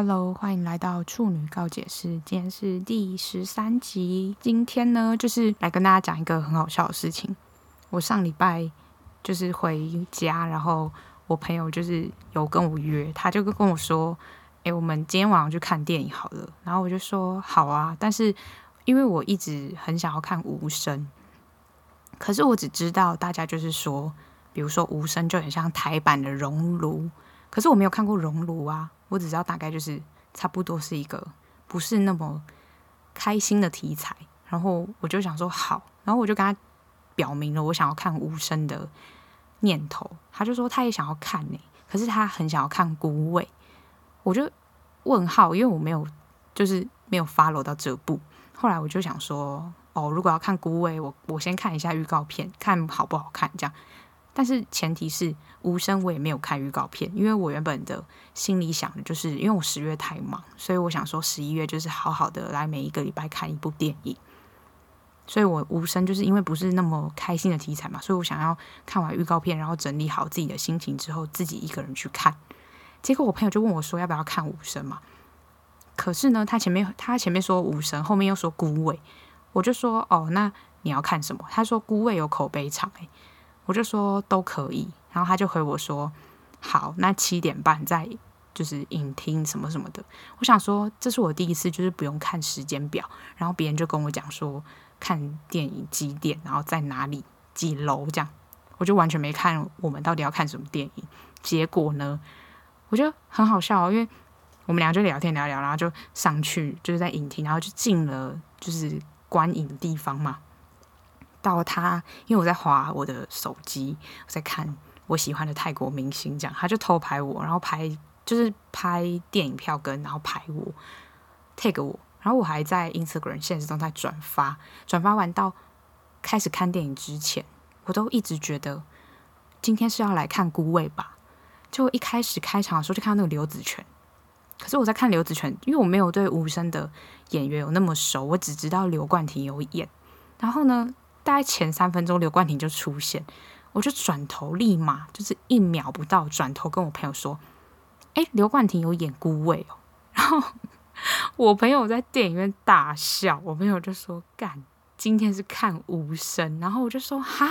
Hello，欢迎来到处女告解室，今天是第十三集。今天呢，就是来跟大家讲一个很好笑的事情。我上礼拜就是回家，然后我朋友就是有跟我约，他就跟我说：“诶，我们今天晚上去看电影好了。”然后我就说：“好啊。”但是因为我一直很想要看无声，可是我只知道大家就是说，比如说无声就很像台版的熔炉，可是我没有看过熔炉啊。我只知道大概就是差不多是一个不是那么开心的题材，然后我就想说好，然后我就跟他表明了我想要看无声的念头，他就说他也想要看呢，可是他很想要看孤味，我就问号，因为我没有就是没有 follow 到这部，后来我就想说哦，如果要看孤味，我我先看一下预告片，看好不好看这样。但是前提是无声，我也没有看预告片，因为我原本的心里想的就是，因为我十月太忙，所以我想说十一月就是好好的来每一个礼拜看一部电影。所以我无声就是因为不是那么开心的题材嘛，所以我想要看完预告片，然后整理好自己的心情之后，自己一个人去看。结果我朋友就问我说要不要看无声嘛？可是呢，他前面他前面说无声，后面又说孤味，我就说哦，那你要看什么？他说孤味有口碑场诶。我就说都可以，然后他就回我说好，那七点半再就是影厅什么什么的。我想说这是我第一次，就是不用看时间表，然后别人就跟我讲说看电影几点，然后在哪里几楼这样，我就完全没看我们到底要看什么电影。结果呢，我觉得很好笑，因为我们俩就聊天聊聊，然后就上去就是在影厅，然后就进了就是观影的地方嘛。到他，因为我在滑我的手机，我在看我喜欢的泰国明星，这样他就偷拍我，然后拍就是拍电影票根，然后拍我，tag 我，然后我还在 Instagram 限时动态转发，转发完到开始看电影之前，我都一直觉得今天是要来看孤味吧，就一开始开场的时候就看到那个刘子权，可是我在看刘子权，因为我没有对无声的演员有那么熟，我只知道刘冠廷有演，然后呢。大概前三分钟，刘冠廷就出现，我就转头，立马就是一秒不到，转头跟我朋友说：“哎，刘冠廷有演孤味哦。”然后我朋友在电影院大笑，我朋友就说：“干，今天是看无声。”然后我就说：“哈，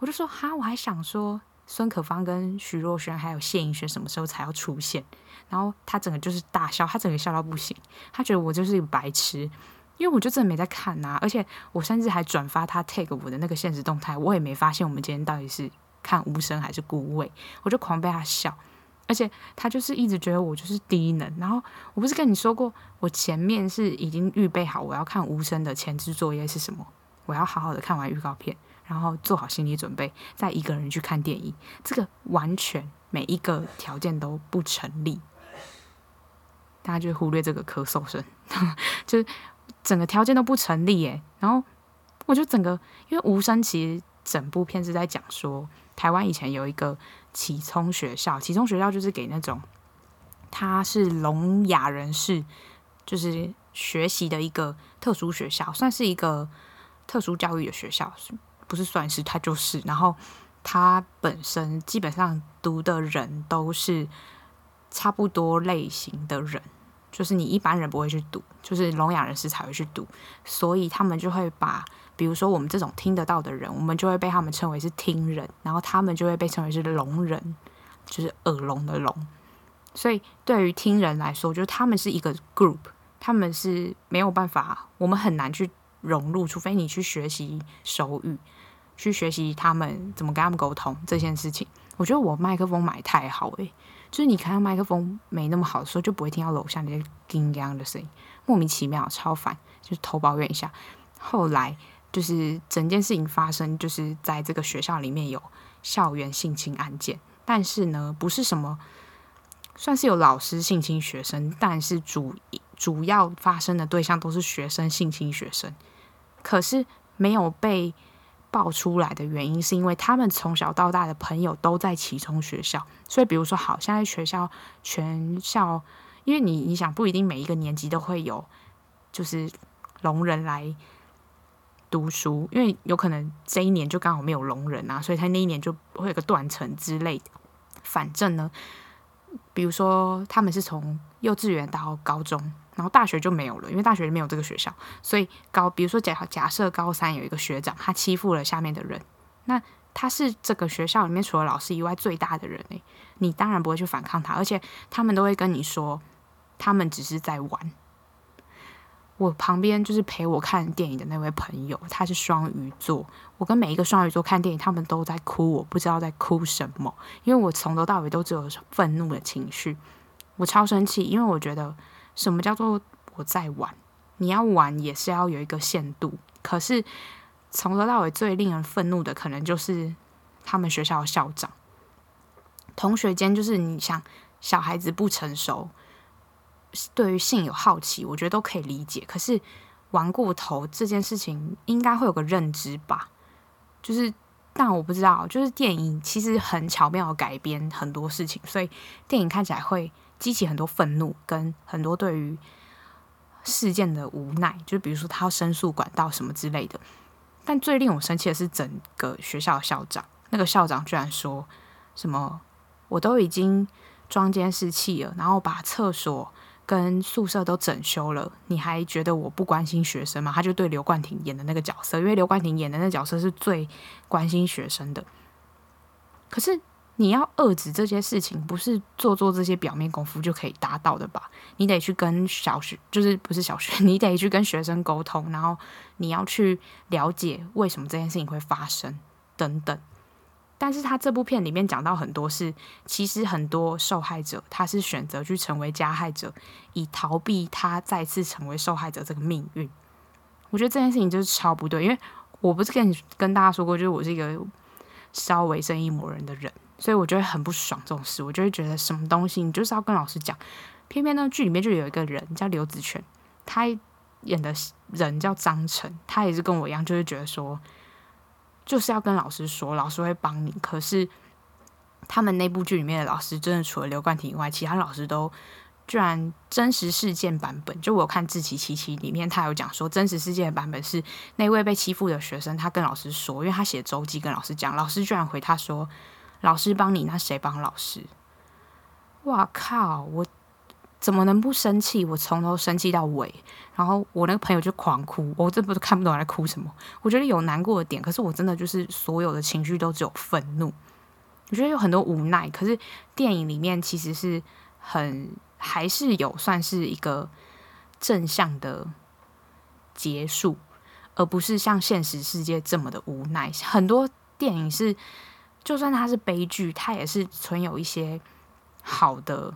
我就说哈，我还想说孙可芳跟徐若瑄还有谢盈萱什么时候才要出现？”然后他整个就是大笑，他整个笑到不行，他觉得我就是一个白痴。因为我就真的没在看呐、而且我甚至还转发他 tag 我的那个现实动态，我也没发现我们今天到底是看无声还是孤味，我就狂被他笑，而且他就是一直觉得我就是低能。然后我不是跟你说过，我前面是已经预备好我要看无声的前置作业是什么？我要好好的看完预告片，然后做好心理准备，再一个人去看电影。这个完全每一个条件都不成立，大家就忽略这个咳嗽声，就是。整个条件都不成立耶，然后我就整个，因为无声其实整部片是在讲说，台湾以前有一个启聪学校，启聪学校就是给那种他是聋哑人士，就是学习的一个特殊学校，算是一个特殊教育的学校，不是算是，他就是，然后他本身基本上读的人都是差不多类型的人。就是你一般人不会去读，就是聋哑人士才会去读，所以他们就会把，比如说我们这种听得到的人，我们就会被他们称为是听人，然后他们就会被称为是聋人，就是耳聋的聋。所以对于听人来说，就是他们是一个 group，他们是没有办法，我们很难去融入，除非你去学习手语，去学习他们怎么跟他们沟通这件事情。我觉得我麦克风买太好诶、就是你看到麦克风没那么好的时候，就不会听到楼下那些叮当的声音，莫名其妙，超烦，就偷抱怨一下。后来就是整件事情发生，就是在这个学校里面有校园性侵案件，但是呢，不是什么，算是有老师性侵学生，但是主主要发生的对象都是学生性侵学生，可是没有被。爆出来的原因是因为他们从小到大的朋友都在启聪学校，所以比如说，好，现在学校全校，因为你你想不一定每一个年级都会有，就是聋人来读书，因为有可能这一年就刚好没有聋人啊，所以他那一年就会有个断层之类的。反正呢，比如说他们是从幼稚园到高中，然后大学就没有了，因为大学没有这个学校，所以高，比如说假假设高三有一个学长，他欺负了下面的人，那他是这个学校里面除了老师以外最大的人诶，你当然不会去反抗他，而且他们都会跟你说，他们只是在玩。我旁边就是陪我看电影的那位朋友，他是双鱼座。我跟每一个双鱼座看电影，他们都在哭，我不知道在哭什么，因为我从头到尾都只有愤怒的情绪。我超生气，因为我觉得什么叫做我在玩？你要玩也是要有一个限度。可是从头到尾最令人愤怒的，可能就是他们学校的校长。同学间就是你想，小孩子不成熟。对于性有好奇，我觉得都可以理解。可是玩过头这件事情，应该会有个认知吧？就是，但我不知道。就是电影其实很巧妙的改编很多事情，所以电影看起来会激起很多愤怒，跟很多对于事件的无奈。就比如说他要申诉管道什么之类的。但最令我生气的是，整个学校的校长，那个校长居然说什么：“我都已经装监视器了，然后把厕所。”跟宿舍都整修了，你还觉得我不关心学生吗？他就对刘冠廷演的那个角色，因为刘冠廷演的那个角色是最关心学生的。可是你要遏制这些事情，不是做做这些表面功夫就可以达到的吧？你得去跟小学，就是不是小学，你得去跟学生沟通，然后你要去了解为什么这件事情会发生，等等。但是他这部片里面讲到很多是，其实很多受害者他是选择去成为加害者，以逃避他再次成为受害者这个命运。我觉得这件事情就是超不对，因为我不是跟你跟大家说过，就是我是一个稍微正义魔人的人，所以我就会很不爽这种事，我就会觉得什么东西你就是要跟老师讲。偏偏呢剧里面就有一个人叫刘子权，他演的人叫张晨，他也是跟我一样，就是觉得说。就是要跟老师说，老师会帮你。可是他们那部剧里面的老师，真的除了刘冠廷以外，其他老师都居然真实事件版本。就我看《志祺七七》里面，他有讲说，真实事件版本是那位被欺负的学生，他跟老师说，因为他写周记跟老师讲，老师居然回他说：“老师帮你，那谁帮老师？”哇靠！我。怎么能不生气？我从头生气到尾，然后我那个朋友就狂哭，我这不是看不懂他在哭什么。我觉得有难过的点，可是我真的就是所有的情绪都只有愤怒。我觉得有很多无奈，可是电影里面其实是很还是有算是一个正向的结束，而不是像现实世界这么的无奈。很多电影是，就算它是悲剧，它也是存有一些好的。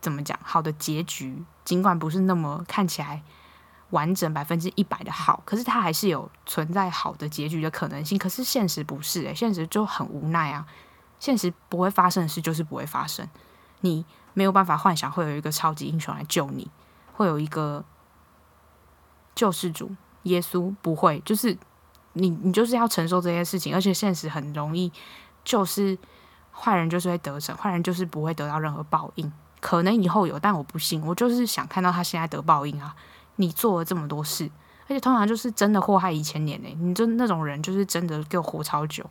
怎么讲？好的结局，尽管不是那么看起来完整百分之一百的好，可是它还是有存在好的结局的可能性。可是现实不是诶，现实就很无奈啊！现实不会发生的事就是不会发生，你没有办法幻想会有一个超级英雄来救你，会有一个救世主耶稣，不会，就是你你就是要承受这些事情，而且现实很容易就是坏人就是会得逞，坏人就是不会得到任何报应。可能以后有，但我不信。我就是想看到他现在得报应啊！你做了这么多事，而且通常就是真的祸害一千年呢。你就那种人，就是真的给我活超久，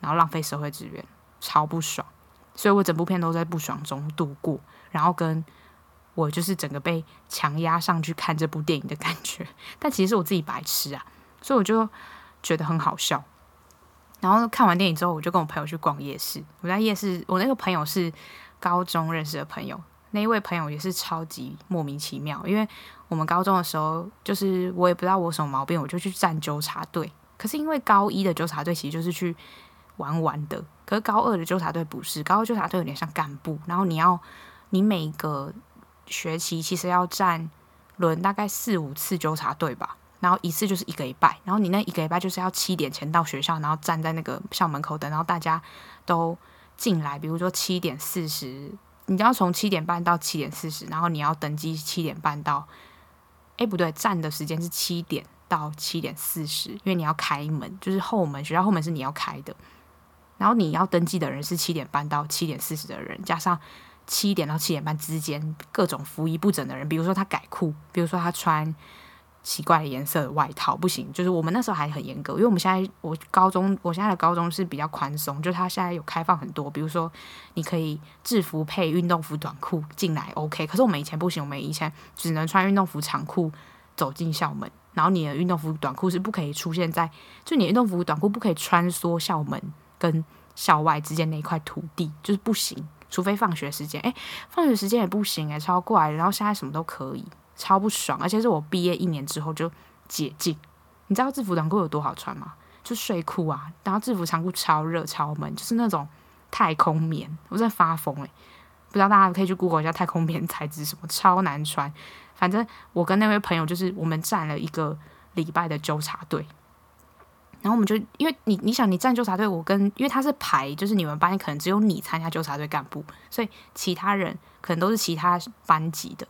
然后浪费社会资源，超不爽。所以我整部片都在不爽中度过，然后跟我就是整个被强压上去看这部电影的感觉。但其实我自己白痴啊，所以我就觉得很好笑。然后看完电影之后，我就跟我朋友去逛夜市。我在夜市，我那个朋友是。高中认识的朋友，那一位朋友也是超级莫名其妙。因为我们高中的时候，就是我也不知道我什么毛病，我就去站纠察队。可是因为高一的纠察队其实就是去玩玩的，可是高二的纠察队不是，高二纠察队有点像干部。然后你要，你每个学期其实要站轮大概四五次纠察队吧，然后一次就是一个礼拜，然后你那一个礼拜就是要七点前到学校，然后站在那个校门口等，然后大家都。进来，比如说七点四十，你要从七点半到七点四十，然后你要登记七点半到，哎，不对，站的时间是七点到七点四十，因为你要开门，就是后门，学校后门是你要开的，然后你要登记的人是七点半到七点四十的人，加上七点到七点半之间各种服仪不整的人，比如说他改裤，比如说他穿奇怪的颜色的外套，不行。就是我们那时候还很严格，因为我们现在我高中，我现在的高中是比较宽松，就是他现在有开放很多，比如说你可以制服配运动服短裤进来，OK。可是我们以前不行，我们以前只能穿运动服长裤走进校门，然后你的运动服短裤是不可以出现在，就你运动服短裤不可以穿梭校门跟校外之间那一块土地，就是不行。除非放学时间，诶，放学时间也不行诶，超怪。然后现在什么都可以，超不爽。而且是我毕业一年之后就解禁。你知道制服短裤有多好穿吗？就睡裤啊，然后制服长裤超热超闷，就是那种太空棉，我在发疯诶，不知道大家可以去 Google 一下太空棉材质什么，超难穿。反正我跟那位朋友就是我们站了一个礼拜的纠察队。然后我们就，因为你你想你站纠察队，我跟因为他是排，就是你们班可能只有你参加纠察队干部，所以其他人可能都是其他班级的，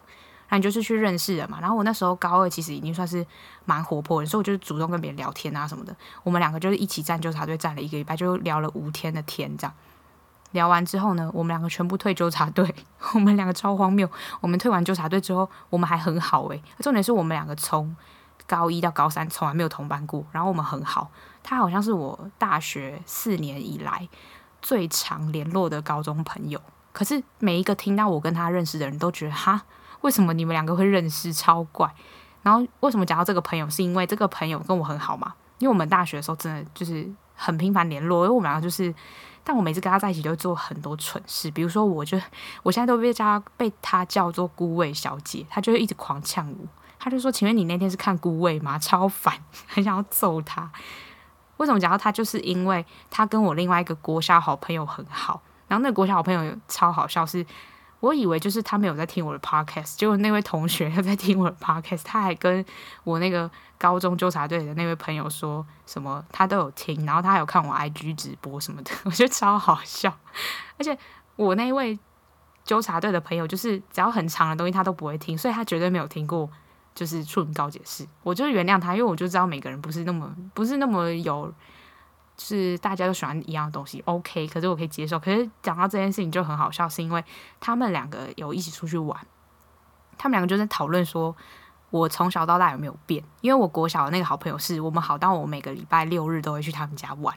那你就是去认识人嘛。然后我那时候高二，其实已经算是蛮活泼的，所以我就主动跟别人聊天啊什么的。我们两个就是一起站纠察队，站了一个礼拜，就聊了五天的天，这样聊完之后呢，我们两个全部退纠察队，我们两个超荒谬。我们退完纠察队之后，我们还很好诶，重点是我们两个从。高一到高三从来没有同班过，然后我们很好。他好像是我大学四年以来最常联络的高中朋友。可是每一个听到我跟他认识的人都觉得，哈，为什么你们两个会认识？超怪。然后为什么讲到这个朋友，是因为这个朋友跟我很好嘛？因为我们大学的时候真的就是很频繁联络，因为我们两个就是，但我每次跟他在一起都会做很多蠢事，比如说我就我现在都被叫被他叫做孤味小姐，他就会一直狂呛我。他就说：“请问你那天是看孤味吗？超烦，很想要揍他。为什么讲到他？就是因为他跟我另外一个国小好朋友很好。然后那个国小好朋友超好笑，是我以为就是他没有在听我的 podcast，结果那位同学他在听我的 podcast，他还跟我那个高中纠察队的那位朋友说什么，他都有听，然后他还有看我 IG 直播什么的，我觉得超好笑。而且我那位纠察队的朋友，就是只要很长的东西他都不会听，所以他绝对没有听过。”就是处女告解释，我就原谅他，因为我就知道每个人不是那么不是那么有，是大家都喜欢一样的东西，OK，可是我可以接受。可是讲到这件事情就很好笑，是因为他们两个有一起出去玩，他们两个就在讨论说，我从小到大有没有变？因为我国小的那个好朋友是我们好到我每个礼拜六日都会去他们家玩，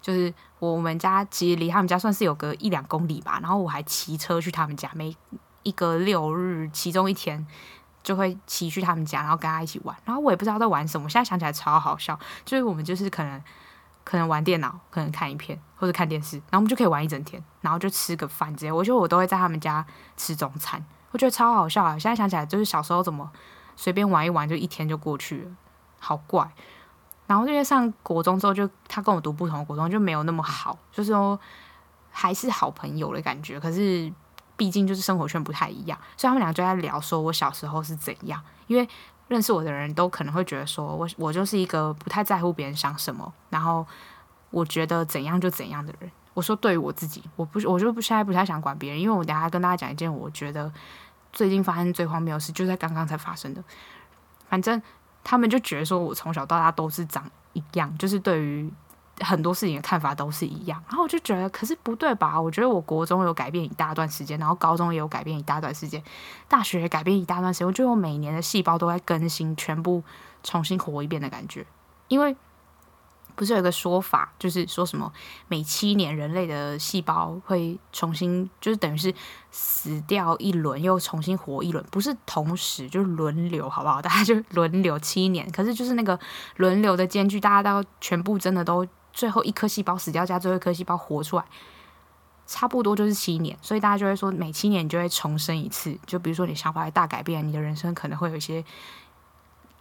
就是我们家其实离他们家算是有个一两公里吧，然后我还骑车去他们家，每一个六日其中一天。就会骑去他们家，然后跟他一起玩，然后我也不知道在玩什么。现在想起来超好笑，就是我们就是可能可能玩电脑，可能看影片或者看电视，然后我们就可以玩一整天，然后就吃个饭之类。我觉得我都会在他们家吃中餐，我觉得超好笑啊！现在想起来就是小时候怎么随便玩一玩就一天就过去了，好怪。然后因为上国中之后，就他跟我读不同的国中，就没有那么好，就是说还是好朋友的感觉，可是。毕竟就是生活圈不太一样，所以他们俩就在聊说我小时候是怎样。因为认识我的人都可能会觉得说我我就是一个不太在乎别人想什么，然后我觉得怎样就怎样的人。我说对于我自己，我不我就不现在不太想管别人，因为我等下跟大家讲一件我觉得最近发生最荒谬的事，就在刚刚才发生的。反正他们就觉得说我从小到大都是长一样，就是对于。很多事情的看法都是一样，然后我就觉得，可是不对吧？我觉得我国中有改变一大段时间，然后高中也有改变一大段时间，大学也改变一大段时间。我觉得我每年的细胞都在更新，全部重新活一遍的感觉。因为不是有一个说法，就是说什么每七年人类的细胞会重新，就是等于是死掉一轮又重新活一轮，不是同时，就是轮流，好不好？大家就轮流七年，可是就是那个轮流的间距，大家都全部真的都。最后一颗细胞死掉，加最后一颗细胞活出来，差不多就是七年，所以大家就会说，每七年你就会重生一次。就比如说你想法来大改变，你的人生可能会有一些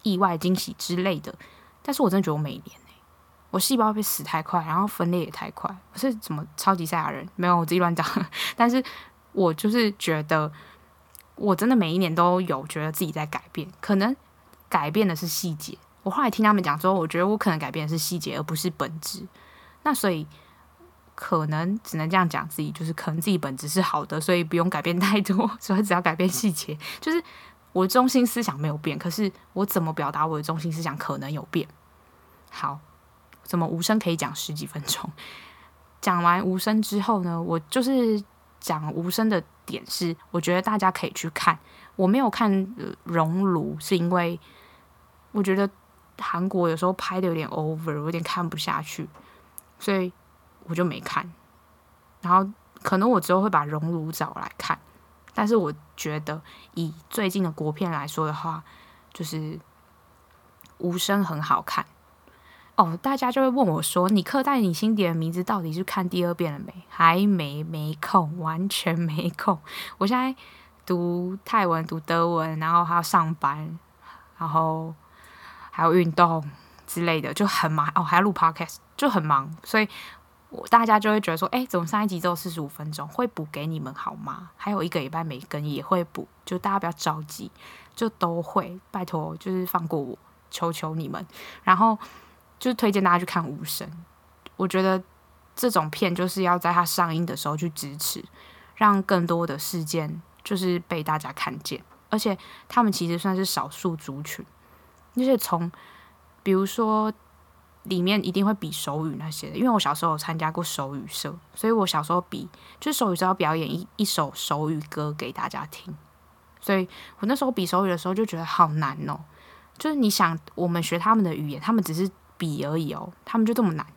意外惊喜之类的。但是我真的觉得我每年呢，我细胞被死太快，然后分裂也太快。我是怎么超级赛亚人？没有，我自己乱讲。但是我就是觉得，我真的每一年都有觉得自己在改变，可能改变的是细节。我后来听他们讲之后，我觉得我可能改变的是细节，而不是本质。那所以可能只能这样讲自己，就是可能自己本质是好的，所以不用改变太多，所以只要改变细节。就是我的中心思想没有变，可是我怎么表达我的中心思想可能有变。好，怎么无声可以讲十几分钟？讲完无声之后呢，我就是讲无声的点是，我觉得大家可以去看。我没有看《熔炉》，是因为。我觉得韩国有时候拍的有点 over，有点看不下去，所以我就没看。然后可能我之后会把《熔炉》找来看，但是我觉得以最近的国片来说的话，就是《无声》很好看。哦，大家就会问我说：“你刻在你心底的名字到底是看第二遍了没？”还没，没空，完全没空。我现在读泰文、读德文，然后还要上班，然后还有运动之类的，就很忙。哦，还要录 podcast，就很忙。所以，我大家就会觉得说：“哎，怎么上一集只有四十五分钟？会补给你们好吗？”还有一个礼拜没更也会补，就大家不要着急，就都会。拜托，就是放过我，求求你们。然后。就推荐大家去看《无声》，我觉得这种片就是要在它上映的时候去支持，让更多的事件就是被大家看见，而且他们其实算是少数族群，就是从比如说里面一定会比手语那些的，因为我小时候有参加过手语社，所以我小时候比就手语社要表演一一首手语歌给大家听，所以我那时候比手语的时候就觉得好难哦，就是你想我们学他们的语言，他们只是。比而已哦，他们就这么难，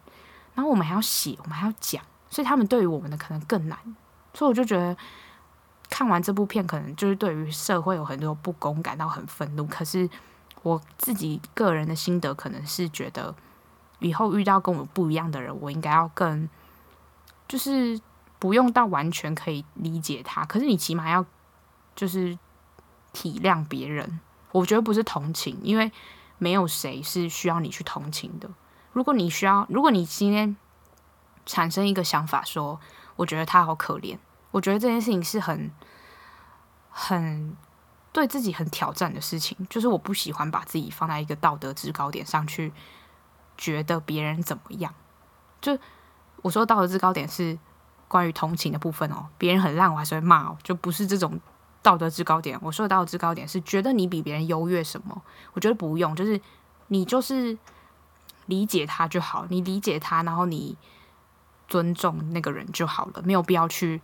然后我们还要写，我们还要讲，所以他们对于我们的可能更难，所以我就觉得看完这部片，可能就是对于社会有很多不公感到很愤怒。可是我自己个人的心得，可能是觉得以后遇到跟我不一样的人，我应该要更就是不用到完全可以理解他，可是你起码要就是体谅别人。我觉得不是同情，因为。没有谁是需要你去同情的。如果你需要，如果你今天产生一个想法说，我觉得他好可怜，我觉得这件事情是很、很对自己很挑战的事情。就是我不喜欢把自己放在一个道德制高点上去，觉得别人怎么样。就我说道德制高点是关于同情的部分哦，别人很烂，我还是会骂哦，就不是这种。道德制高点，我说的道德制高点是觉得你比别人优越什么？我觉得不用，就是你就是理解他就好，你理解他，然后你尊重那个人就好了，没有必要去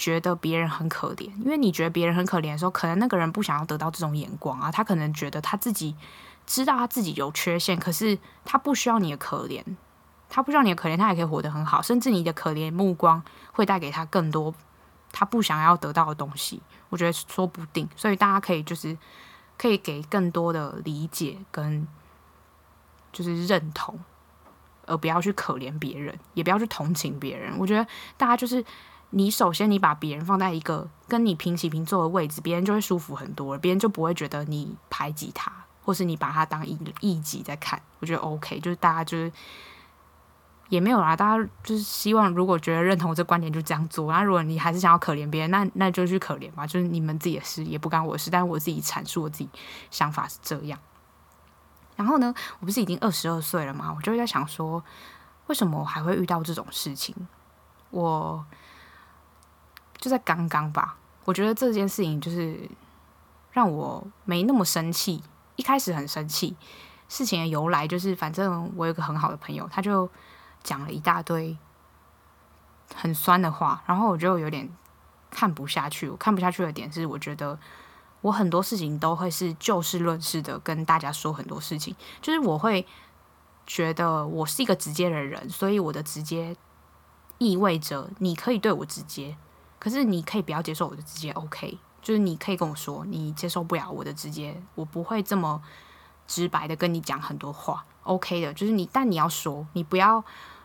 觉得别人很可怜，因为你觉得别人很可怜的时候，可能那个人不想要得到这种眼光啊，他可能觉得他自己知道他自己有缺陷，可是他不需要你的可怜，他不需要你的可怜，他也可以活得很好，甚至你的可怜目光会带给他更多他不想要得到的东西。我觉得说不定，所以大家可以就是可以给更多的理解跟就是认同，而不要去可怜别人，也不要去同情别人。我觉得大家就是你首先你把别人放在一个跟你平起平坐的位置，别人就会舒服很多，别人就不会觉得你排挤他，或是你把他当异异己在看。我觉得 OK，就是大家就是。也没有啦，大家就是希望，如果觉得认同我这观点，就这样做。那如果你还是想要可怜别人，那那就去可怜吧，就是你们自己的事，也不干我的事。但是我自己阐述我自己想法是这样。然后呢，我不是已经二十二岁了吗？我就在想说，为什么我还会遇到这种事情？我就在刚刚吧，我觉得这件事情就是让我没那么生气。一开始很生气，事情的由来就是，反正我有个很好的朋友，他就。讲了一大堆很酸的话，然后我就有点看不下去。我看不下去的点是，我觉得我很多事情都会是就事论事的跟大家说很多事情，就是我会觉得我是一个直接的人，所以我的直接意味着你可以对我直接，可是你可以不要接受我的直接，OK？就是你可以跟我说你接受不了我的直接，我不会这么直白的跟你讲很多话。OK 的，就是你，但你要说，你不要，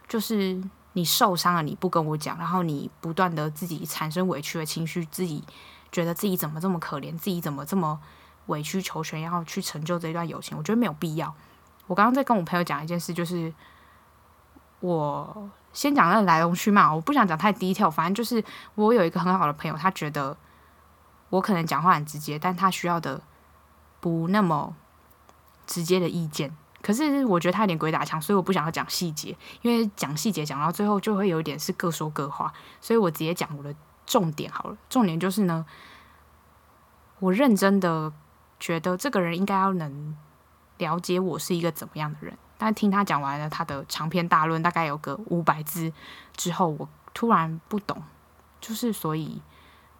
就是你受伤了，你不跟我讲，然后你不断的自己产生委屈的情绪，自己觉得自己怎么这么可怜，自己怎么这么委曲求全，然后去成就这段友情，我觉得没有必要。我刚刚在跟我朋友讲一件事，就是我先讲那个来龙去脉，我不想讲太低调反正就是我有一个很好的朋友，他觉得我可能讲话很直接，但他需要的不那么直接的意见。可是我觉得他有点鬼打墙，所以我不想要讲细节，因为讲细节讲到最后就会有一点是各说各话，所以我直接讲我的重点好了。重点就是呢，我认真的觉得这个人应该要能了解我是一个怎么样的人。但听他讲完了他的长篇大论，大概有个五百字之后，我突然不懂，就是所以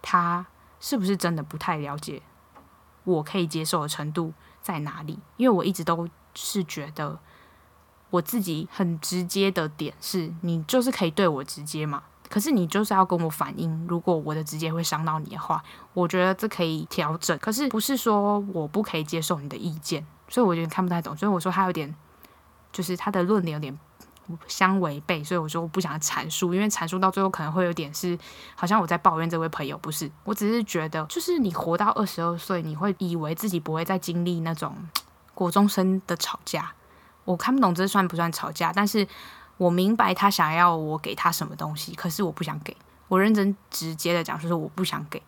他是不是真的不太了解我可以接受的程度？在哪里，因为我一直都是觉得我自己很直接的点是，你就是可以对我直接嘛。可是你就是要跟我反映，如果我的直接会伤到你的话，我觉得这可以调整。可是不是说我不可以接受你的意见，所以我有点看不太懂。所以我说他有点，就是他的论点有点相违背，所以我说我不想阐述，因为阐述到最后可能会有点是好像我在抱怨这位朋友，不是。我只是觉得，就是你活到二十二岁，你会以为自己不会再经历那种国中生的吵架。我看不懂这算不算吵架，但是。我明白他想要我给他什么东西，可是我不想给。我认真直接的讲，就是我不想给。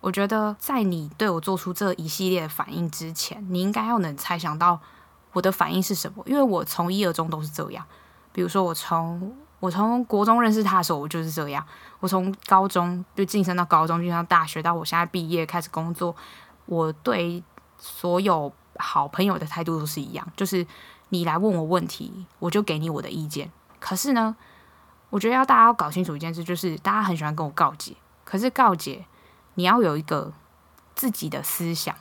我觉得在你对我做出这一系列的反应之前，你应该要能猜想到我的反应是什么，因为我从一而终都是这样。比如说，我从我从国中认识他的时候，我就是这样；我从高中就晋升到高中，晋升到大学，到我现在毕业开始工作，我对所有好朋友的态度都是一样，就是。你来问我问题，我就给你我的意见。可是呢，我觉得要大家要搞清楚一件事，就是大家很喜欢跟我告解，可是告解你要有一个自己的思想，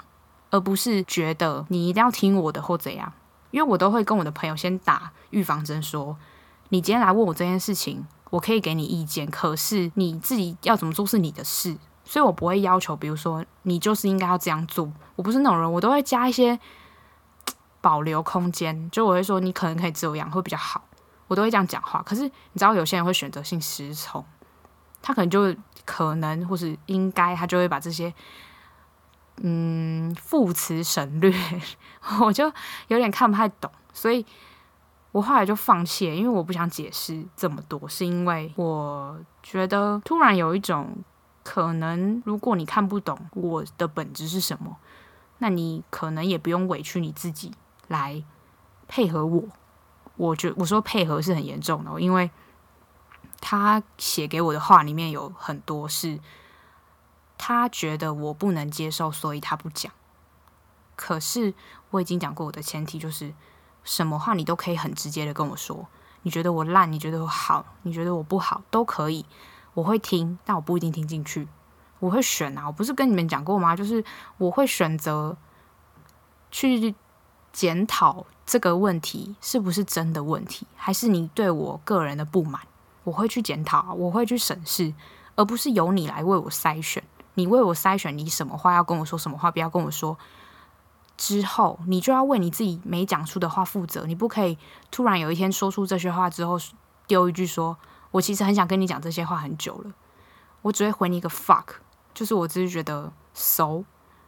而不是觉得你一定要听我的或怎样。因为我都会跟我的朋友先打预防针，说你今天来问我这件事情，我可以给你意见，可是你自己要怎么做是你的事，所以我不会要求，比如说你就是应该要这样做。我不是那种人，我都会加一些。保留空间，就我会说你可能可以这样会比较好，我都会这样讲话。可是你知道有些人会选择性失聪，他可能就可能或是应该，他就会把这些嗯副词省略，我就有点看不太懂，所以我后来就放弃了，因为我不想解释这么多，是因为我觉得突然有一种可能，如果你看不懂我的本质是什么，那你可能也不用委屈你自己。来配合我，我觉我说配合是很严重的，因为他写给我的话里面有很多是，他觉得我不能接受，所以他不讲。可是我已经讲过，我的前提就是，什么话你都可以很直接的跟我说，你觉得我烂，你觉得我好，你觉得我不好，都可以，我会听，但我不一定听进去，我会选啊，我不是跟你们讲过吗？就是我会选择去。检讨这个问题是不是真的问题，还是你对我个人的不满？我会去检讨，我会去审视，而不是由你来为我筛选。你为我筛选，你什么话要跟我说，什么话不要跟我说。之后，你就要为你自己没讲出的话负责。你不可以突然有一天说出这些话之后，丢一句说：“我其实很想跟你讲这些话很久了。”我只会回你一个 fuck，就是我只是觉得 so，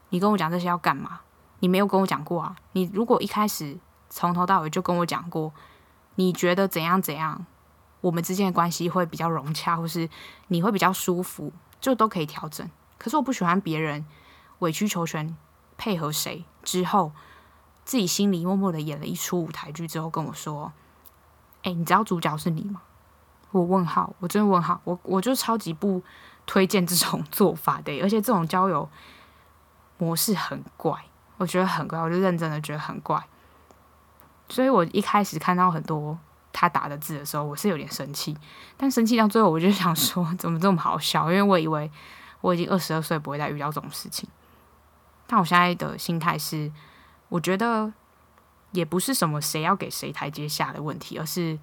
你跟我讲这些要干嘛？你没有跟我讲过啊！你如果一开始从头到尾就跟我讲过，你觉得怎样怎样，我们之间的关系会比较融洽，或是你会比较舒服，就都可以调整。可是我不喜欢别人委曲求全，配合谁之后，自己心里默默的演了一出舞台剧之后跟我说：“哎，你知道主角是你吗？”我问号，我真的问号，我我就超级不推荐这种做法的，而且这种交友模式很怪。我觉得很怪，我就认真的觉得很怪，所以我一开始看到很多他打的字的时候，我是有点生气，但生气到最后，我就想说，怎么这么好笑？因为我以为我已经二十二岁，不会再遇到这种事情。但我现在的心态是，我觉得也不是什么谁要给谁台阶下的问题，而是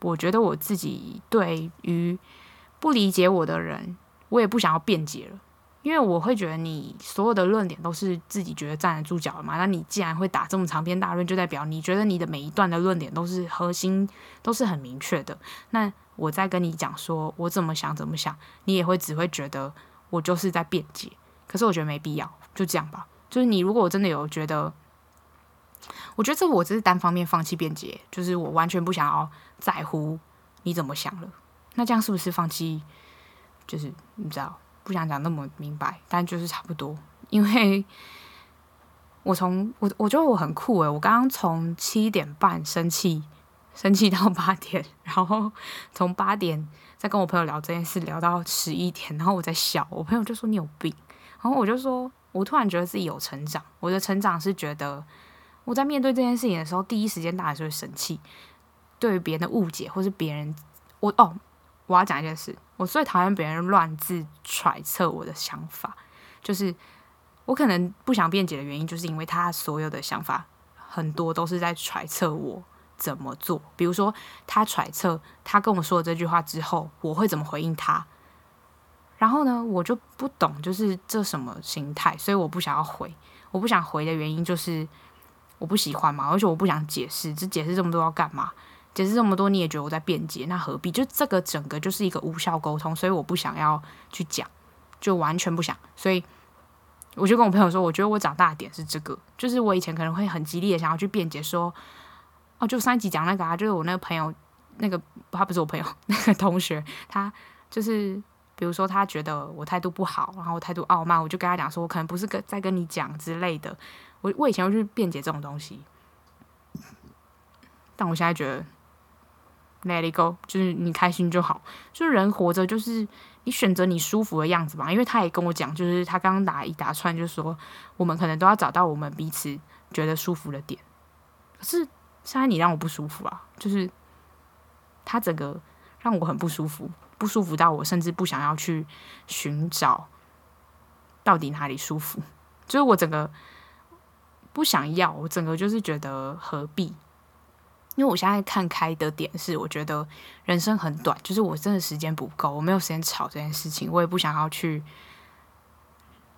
我觉得我自己对于不理解我的人，我也不想要辩解了。因为我会觉得你所有的论点都是自己觉得站得住脚的嘛，那你既然会打这么长篇大论，就代表你觉得你的每一段的论点都是核心，都是很明确的。那我在跟你讲说我怎么想怎么想，你也会只会觉得我就是在辩解。可是我觉得没必要，就这样吧。就是你如果我真的有觉得，我觉得这我只是单方面放弃辩解，就是我完全不想要在乎你怎么想了。那这样是不是放弃？就是你知道。不想讲那么明白，但就是差不多。因为我从我我觉得我很酷诶，我刚刚从七点半生气，生气到八点，然后从八点再跟我朋友聊这件事，聊到十一点，然后我在笑。我朋友就说你有病，然后我就说，我突然觉得自己有成长。我的成长是觉得我在面对这件事情的时候，第一时间当然是会生气，对于别人的误解或是别人，我哦。我要讲一件事，我最讨厌别人乱自揣测我的想法，就是我可能不想辩解的原因，就是因为他所有的想法很多都是在揣测我怎么做。比如说，他揣测他跟我说了这句话之后，我会怎么回应他。然后呢，我就不懂，就是这什么心态，所以我不想要回。我不想回的原因就是我不喜欢嘛，而且我不想解释，这解释这么多要干嘛？解释这么多你也觉得我在辩解，那何必？就这个整个就是一个无效沟通，所以我不想要去讲，就完全不想。所以我就跟我朋友说，我觉得我长大的点是这个，就是我以前可能会很激烈的想要去辩解，说哦，就上一集讲那个啊，就是我那个朋友，那个他不是我朋友，那个同学，他就是。比如说，他觉得我态度不好，然后我态度傲慢，我就跟他讲说，我可能不是跟在跟你讲之类的。我我以前会去辩解这种东西，但我现在觉得 let it go，就是你开心就好。就是人活着，就是你选择你舒服的样子嘛。因为他也跟我讲，就是他刚刚打一打串，就说我们可能都要找到我们彼此觉得舒服的点。可是现在你让我不舒服啊，就是他整个让我很不舒服。不舒服到我甚至不想要去寻找到底哪里舒服，就是我整个不想要，我整个就是觉得何必？因为我现在看开的点是，我觉得人生很短，就是我真的时间不够，我没有时间吵这件事情，我也不想要去。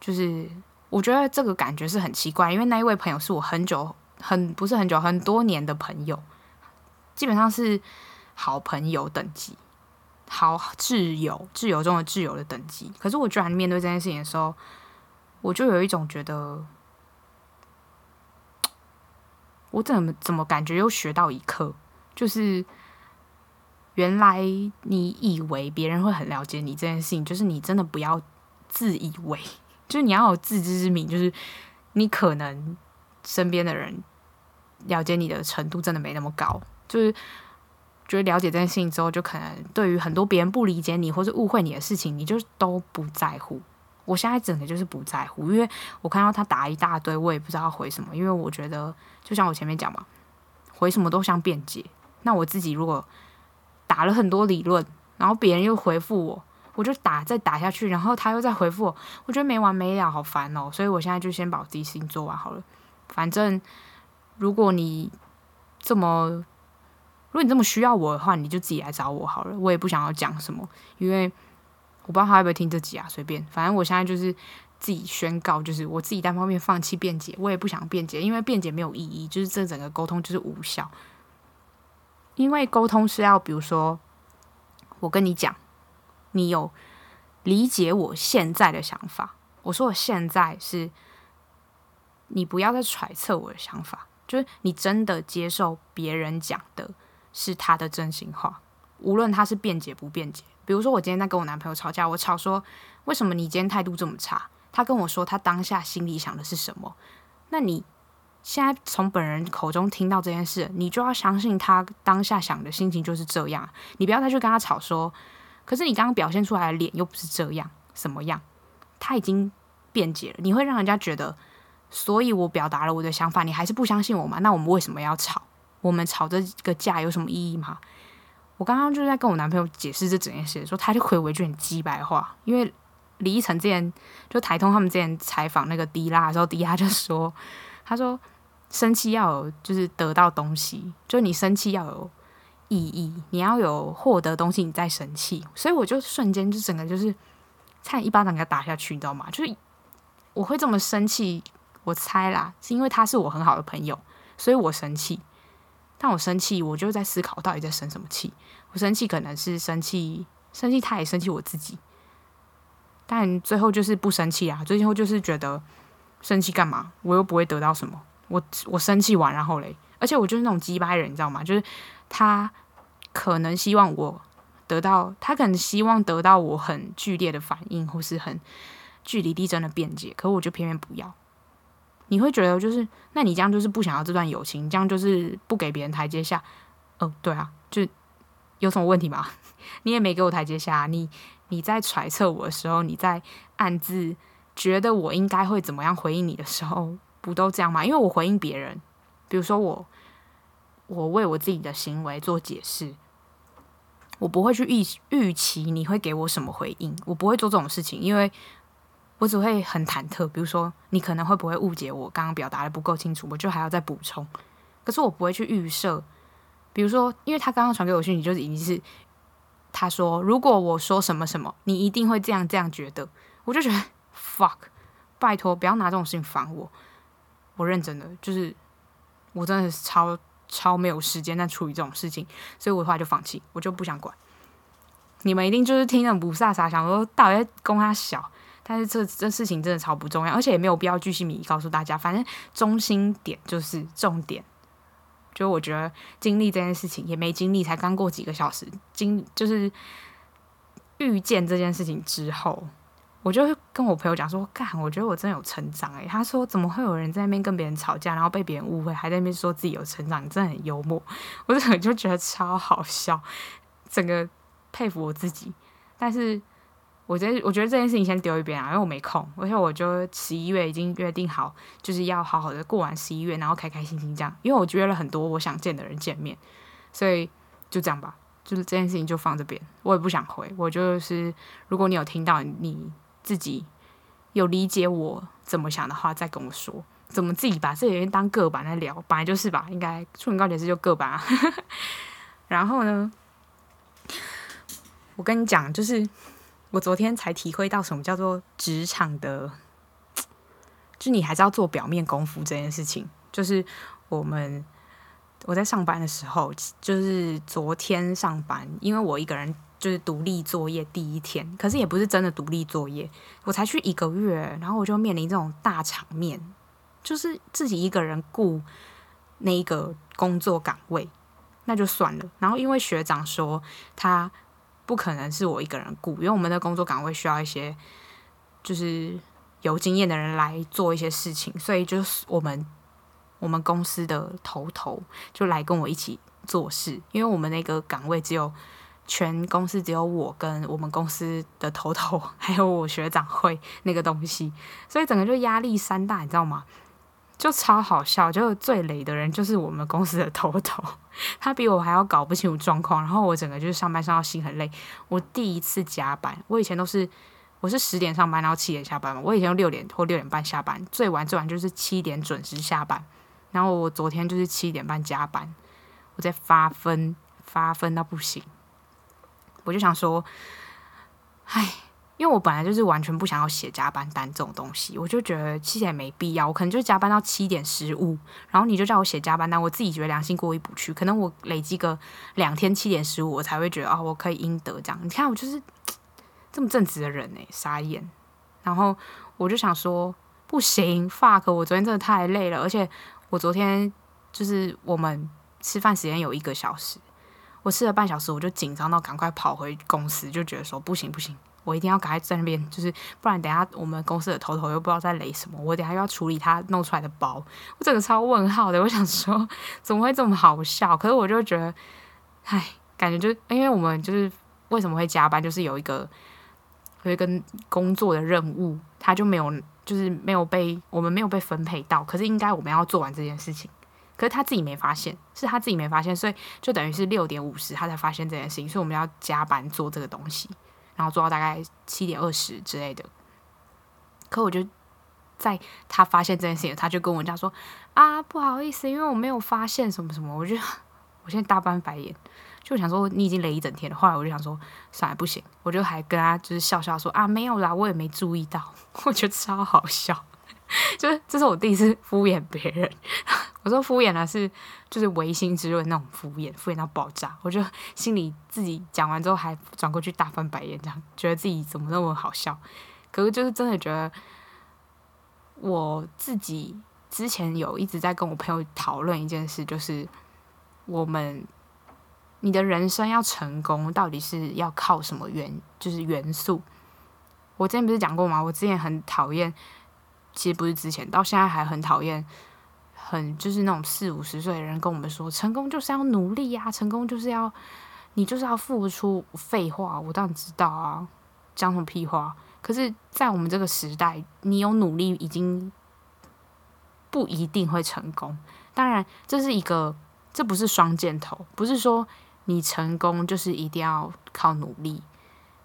就是我觉得这个感觉是很奇怪，因为那一位朋友是我很久很不是很久很多年的朋友，基本上是好朋友等级。好挚友，挚友中的挚友的等级。可是我居然面对这件事情的时候，我就有一种觉得，我怎么怎么感觉又学到一课，就是原来你以为别人会很了解你这件事情，就是你真的不要自以为，就是你要有自知之明，就是你可能身边的人了解你的程度真的没那么高，就是。觉得了解这件事情之后，就可能对于很多别人不理解你或是误会你的事情，你就都不在乎。我现在整的就是不在乎，因为我看到他打一大堆，我也不知道回什么。因为我觉得，就像我前面讲嘛，回什么都像辩解。那我自己如果打了很多理论，然后别人又回复我，我就打再打下去，然后他又再回复我，我觉得没完没了，好烦哦。所以我现在就先把我自己事情做完好了。反正如果你这么。如果你这么需要我的话，你就自己来找我好了。我也不想要讲什么，因为我不知道他会不会听这集啊。随便，反正我现在就是自己宣告，就是我自己单方面放弃辩解，我也不想辩解，因为辩解没有意义，就是这整个沟通就是无效。因为沟通是要，比如说我跟你讲，你有理解我现在的想法。我说我现在是，你不要再揣测我的想法，就是你真的接受别人讲的。是他的真心话，无论他是辩解不辩解。比如说，我今天在跟我男朋友吵架，我吵说为什么你今天态度这么差？他跟我说他当下心里想的是什么？那你现在从本人口中听到这件事，你就要相信他当下想的心情就是这样。你不要再去跟他吵说，可是你刚刚表现出来的脸又不是这样，什么样？他已经辩解了，你会让人家觉得，所以我表达了我的想法，你还是不相信我吗？那我们为什么要吵？我们吵这个架有什么意义吗？我刚刚就是在跟我男朋友解释这整件事，说他就回我一句很鸡白话，因为李依晨之前就台通他们之前采访那个迪拉的时候，迪拉就说，他说生气要有就是得到东西，就你生气要有意义，你要有获得东西，你再生气。所以我就瞬间就整个就是差点一巴掌给他打下去，你知道吗？就是我会这么生气，我猜啦，是因为他是我很好的朋友，所以我生气。但我生气，我就在思考，到底在生什么气？我生气可能是生气，生气他也生气我自己，但最后就是不生气啊。最后就是觉得生气干嘛？我又不会得到什么。我我生气完，然后嘞，而且我就是那种鸡掰人，你知道吗？就是他可能希望我得到，他可能希望得到我很剧烈的反应，或是很据理力争的辩解，可我就偏偏不要。你会觉得就是，那你这样就是不想要这段友情，这样就是不给别人台阶下。哦，对啊，就有什么问题吗？你也没给我台阶下，你你在揣测我的时候，你在暗自觉得我应该会怎么样回应你的时候，不都这样吗？因为我回应别人，比如说我我为我自己的行为做解释，我不会去预预期你会给我什么回应，我不会做这种事情，因为我只会很忐忑，比如说你可能会不会误解我刚刚表达的不够清楚，我就还要再补充。可是我不会去预设，比如说，因为他刚刚传给我讯息，就已经是他说，如果我说什么什么，你一定会这样这样觉得，我就觉得 fuck，拜托不要拿这种事情烦我，我认真的，就是我真的是超超没有时间在处理这种事情，所以我后来就放弃，我就不想管。你们一定就是听那种不飒飒，想说到底在供他小。但是这这事情真的超不重要，而且也没有必要巨细靡遗告诉大家。反正中心点就是重点，就我觉得经历这件事情也没经历，才刚过几个小时，经就是遇见这件事情之后，我就会跟我朋友讲说：“干，我觉得我真的有成长。”诶，他说：“怎么会有人在那边跟别人吵架，然后被别人误会，还在那边说自己有成长？真的很幽默。”我整个就觉得超好笑，整个佩服我自己，但是。我觉，我觉得这件事情先丢一边啊，因为我没空。而且我就十一月已经约定好，就是要好好的过完十一月，然后开开心心这样。因为我约了很多我想见的人见面，所以就这样吧。就是这件事情就放这边，我也不想回。我就是，如果你有听到你自己有理解我怎么想的话，再跟我说。怎么自己把这里面当个版来聊，本来就是吧？应该处女告解室就个版啊。然后呢，我跟你讲，就是。我昨天才体会到什么叫做职场的，就你还是要做表面功夫这件事情。就是我们我在上班的时候，就是昨天上班，因为我一个人就是独立作业第一天，可是也不是真的独立作业，我才去一个月，然后我就面临这种大场面，就是自己一个人顾那一个工作岗位，那就算了。然后因为学长说他。不可能是我一个人顾，因为我们的工作岗位需要一些就是有经验的人来做一些事情，所以就是我们我们公司的头头就来跟我一起做事，因为我们那个岗位只有全公司只有我跟我们公司的头头还有我学长会那个东西，所以整个就压力山大，你知道吗？就超好笑，就最累的人就是我们公司的头头，他比我还要搞不清楚状况，然后我整个就是上班上到心很累。我第一次加班，我以前都是我是十点上班，然后七点下班嘛。我以前六点或六点半下班，最晚最晚就是七点准时下班。然后我昨天就是七点半加班，我在发疯，发疯到不行。我就想说，唉。因为我本来就是完全不想要写加班单这种东西，我就觉得其实也没必要，我可能就加班到七点十五，然后你就叫我写加班单，我自己觉得良心过意不去，可能我累积个两天七点十五，我才会觉得啊、哦，我可以应得这样。你看我就是这么正直的人哎，傻眼。然后我就想说，不行，fuck，我昨天真的太累了，而且我昨天就是我们吃饭时间有一个小时，我吃了半小时，我就紧张到赶快跑回公司，就觉得说不行不行。我一定要赶快在那边，就是不然等下我们公司的头头又不知道在雷什么，我等下又要处理他弄出来的包，我整个超问号的。我想说怎么会这么好笑？可是我就觉得，唉，感觉就因为我们就是为什么会加班，就是有一个有一个工作的任务，他就没有就是没有被我们没有被分配到，可是应该我们要做完这件事情，可是他自己没发现，是他自己没发现，所以就等于是六点五十他才发现这件事情，所以我们要加班做这个东西。然后做到大概七点二十之类的，可我就在他发现这件事情，他就跟我讲说：“啊，不好意思，因为我没有发现什么什么。”我就 我现在大翻白眼，就想说你已经累一整天了。后来我就想说，算了，不行，我就还跟他就是笑笑说：“啊，没有啦，我也没注意到。”我觉得超好笑，就是这是我第一次敷衍别人。我说敷衍的是，就是违心之论那种敷衍，敷衍到爆炸。我就心里自己讲完之后，还转过去大翻白眼，这样觉得自己怎么那么好笑。可是就是真的觉得，我自己之前有一直在跟我朋友讨论一件事，就是我们你的人生要成功，到底是要靠什么元，就是元素？我之前不是讲过吗？我之前很讨厌，其实不是之前，到现在还很讨厌。很就是那种四五十岁的人跟我们说，成功就是要努力呀，成功就是要你就是要付出。废话，我当然知道啊，讲什么屁话。可是，在我们这个时代，你有努力已经不一定会成功。当然，这是一个，这不是双箭头，不是说你成功就是一定要靠努力。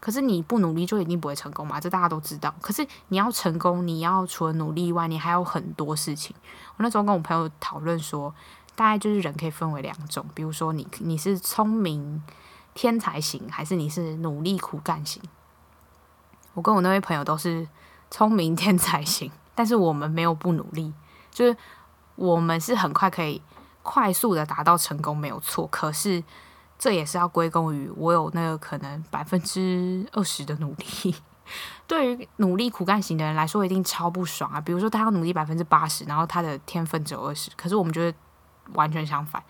可是你不努力就一定不会成功嘛？这大家都知道。可是你要成功，你要除了努力以外，你还有很多事情。我那时候跟我朋友讨论说，大概就是人可以分为两种，比如说你你是聪明天才型，还是你是努力苦干型。我跟我那位朋友都是聪明天才型，但是我们没有不努力，就是我们是很快可以快速的达到成功，没有错。可是。这也是要归功于我有那个可能百分之二十的努力。对于努力苦干型的人来说，一定超不爽啊！比如说，他要努力百分之八十，然后他的天分只有二十，可是我们觉得完全相反。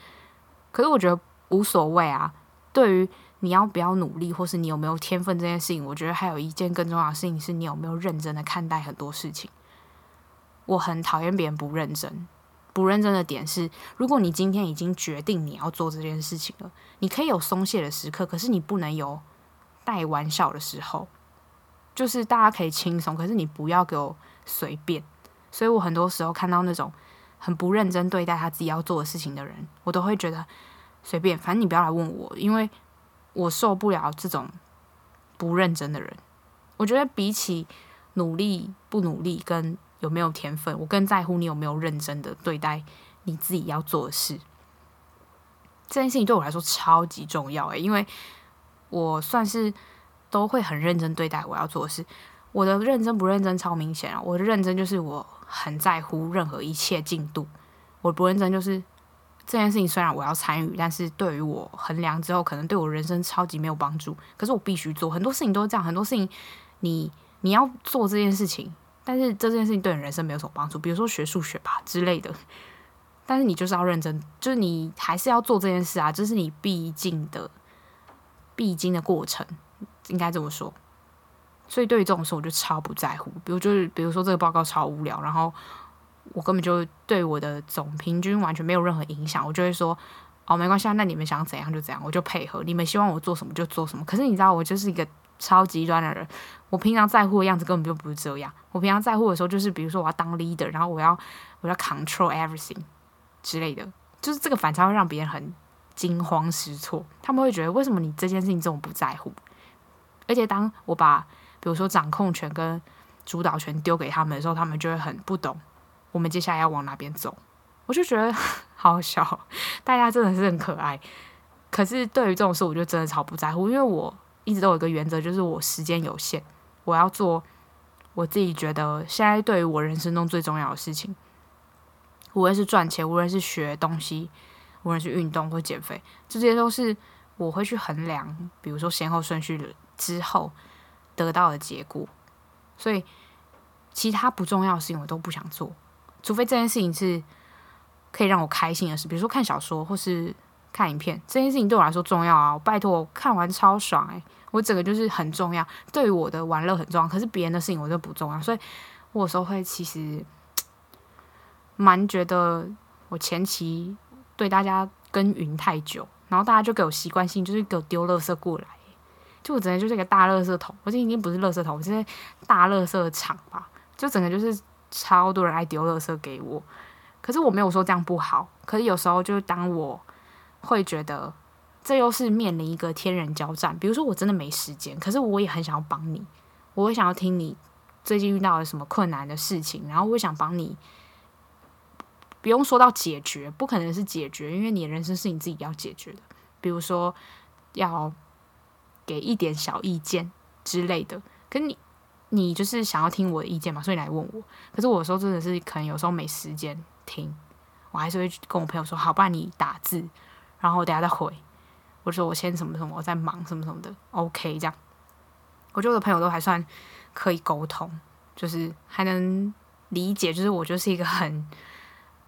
可是我觉得无所谓啊。对于你要不要努力，或是你有没有天分这件事情，我觉得还有一件更重要的事情是你有没有认真的看待很多事情。我很讨厌别人不认真。不认真的点是，如果你今天已经决定你要做这件事情了，你可以有松懈的时刻，可是你不能有带玩笑的时候。就是大家可以轻松，可是你不要给我随便。所以我很多时候看到那种很不认真对待他自己要做的事情的人，我都会觉得随便，反正你不要来问我，因为我受不了这种不认真的人。我觉得比起努力不努力跟有没有天分？我更在乎你有没有认真的对待你自己要做的事。这件事情对我来说超级重要诶，因为我算是都会很认真对待我要做的事。我的认真不认真超明显啊！我的认真就是我很在乎任何一切进度。我不认真就是这件事情虽然我要参与，但是对于我衡量之后，可能对我人生超级没有帮助。可是我必须做，很多事情都是这样。很多事情你你要做这件事情。但是这件事情对你人生没有什么帮助，比如说学数学吧之类的。但是你就是要认真，就是你还是要做这件事啊，这是你必经的必经的过程，应该这么说。所以对于这种事，我就超不在乎。比如就是，比如说这个报告超无聊，然后我根本就对我的总平均完全没有任何影响，我就会说哦，没关系啊，那你们想怎样就怎样，我就配合。你们希望我做什么就做什么。可是你知道，我就是一个。超极端的人，我平常在乎的样子根本就不是这样。我平常在乎的时候，就是比如说我要当 leader，然后我要我要 control everything 之类的，就是这个反差会让别人很惊慌失措。他们会觉得为什么你这件事情这么不在乎？而且当我把比如说掌控权跟主导权丢给他们的时候，他们就会很不懂我们接下来要往哪边走。我就觉得 好好笑，大家真的是很可爱。可是对于这种事，我就真的超不在乎，因为我。一直都有一个原则，就是我时间有限，我要做我自己觉得现在对于我人生中最重要的事情。无论是赚钱，无论是学东西，无论是运动或减肥，这些都是我会去衡量，比如说先后顺序之后得到的结果。所以其他不重要的事情我都不想做，除非这件事情是可以让我开心的事，比如说看小说或是看影片，这件事情对我来说重要啊！我拜托，我看完超爽诶。我整个就是很重要，对于我的玩乐很重要，可是别人的事情我就不重要，所以我有时候会其实蛮觉得我前期对大家耕耘太久，然后大家就给我习惯性就是给我丢垃圾过来，就我整个就是一个大垃圾桶，我这已经不是垃圾桶，我是大垃圾场吧，就整个就是超多人爱丢垃圾给我，可是我没有说这样不好，可是有时候就是当我会觉得。这又是面临一个天人交战。比如说，我真的没时间，可是我也很想要帮你，我会想要听你最近遇到了什么困难的事情，然后我也想帮你。不用说到解决，不可能是解决，因为你的人生是你自己要解决的。比如说，要给一点小意见之类的，可是你你就是想要听我的意见嘛，所以你来问我。可是我有时候真的是可能有时候没时间听，我还是会跟我朋友说，好，不然你打字，然后我等下再回。我说我先什么什么，我在忙什么什么的，OK，这样。我觉得我的朋友都还算可以沟通，就是还能理解，就是我就是一个很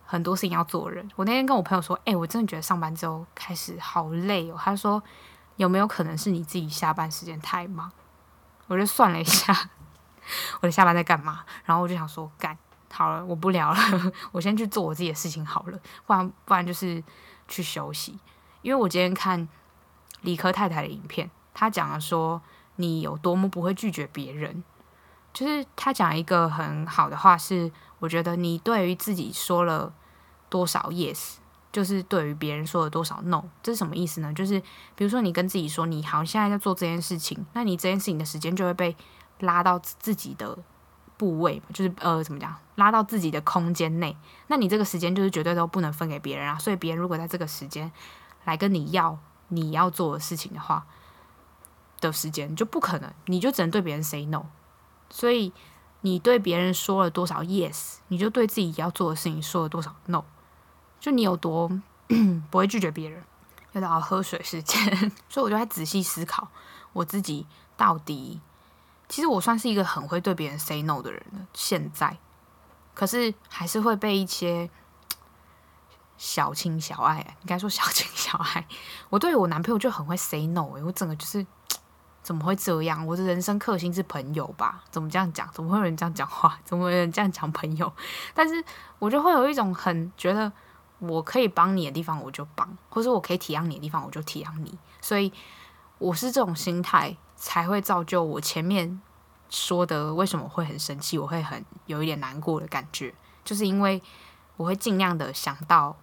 很多事情要做的人。我那天跟我朋友说，哎、我真的觉得上班之后开始好累哦。他说有没有可能是你自己下班时间太忙？我就算了一下，我的下班在干嘛？然后我就想说，干好了，我不聊了，我先去做我自己的事情好了，不然不然就是去休息，因为我今天看。理科太太的影片，他讲了说你有多么不会拒绝别人，就是他讲一个很好的话是，我觉得你对于自己说了多少 yes，就是对于别人说了多少 no，这是什么意思呢？就是比如说你跟自己说你好，现在在做这件事情，那你这件事情的时间就会被拉到自己的部位，就是呃怎么讲，拉到自己的空间内。那你这个时间就是绝对都不能分给别人啊。所以别人如果在这个时间来跟你要你要做的事情的话的时间，就不可能，你就只能对别人 say no。所以你对别人说了多少 yes，你就对自己要做的事情说了多少 no。就你有多 不会拒绝别人，又到喝水时间，所以我就在仔细思考我自己到底，其实我算是一个很会对别人 say no 的人了。现在，可是还是会被一些 小情小爱，应该说小情小爱。我对我男朋友就很会 say no，欸，我整个就是 怎么会这样？我的人生克星是朋友吧？怎么这样讲？怎么会有人这样讲话？怎么会有人这样讲朋友？但是我就会有一种很觉得。我可以帮你的地方我就帮，或者我可以体谅你的地方我就体谅你，所以我是这种心态才会造就我前面说的为什么会很生气，我会很有一点难过的感觉，就是因为我会尽量的想到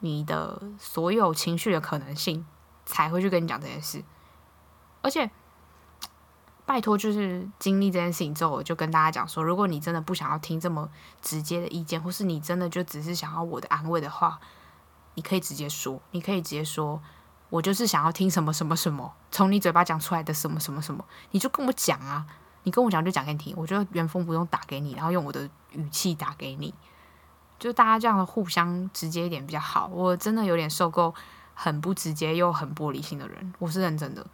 你的所有情绪的可能性，才会去跟你讲这件事，而且。拜托，就是经历这件事情之后，我就跟大家讲说，如果你真的不想要听这么直接的意见，或是你真的就只是想要我的安慰的话，你可以直接说，你可以直接说，我就是想要听什么什么什么，从你嘴巴讲出来的什么什么什么，你就跟我讲啊，你跟我讲就讲给你听，我就原封不动打给你，然后用我的语气打给你，就大家这样互相直接一点比较好。我真的有点受够很不直接又很玻璃心的人，我是认真的。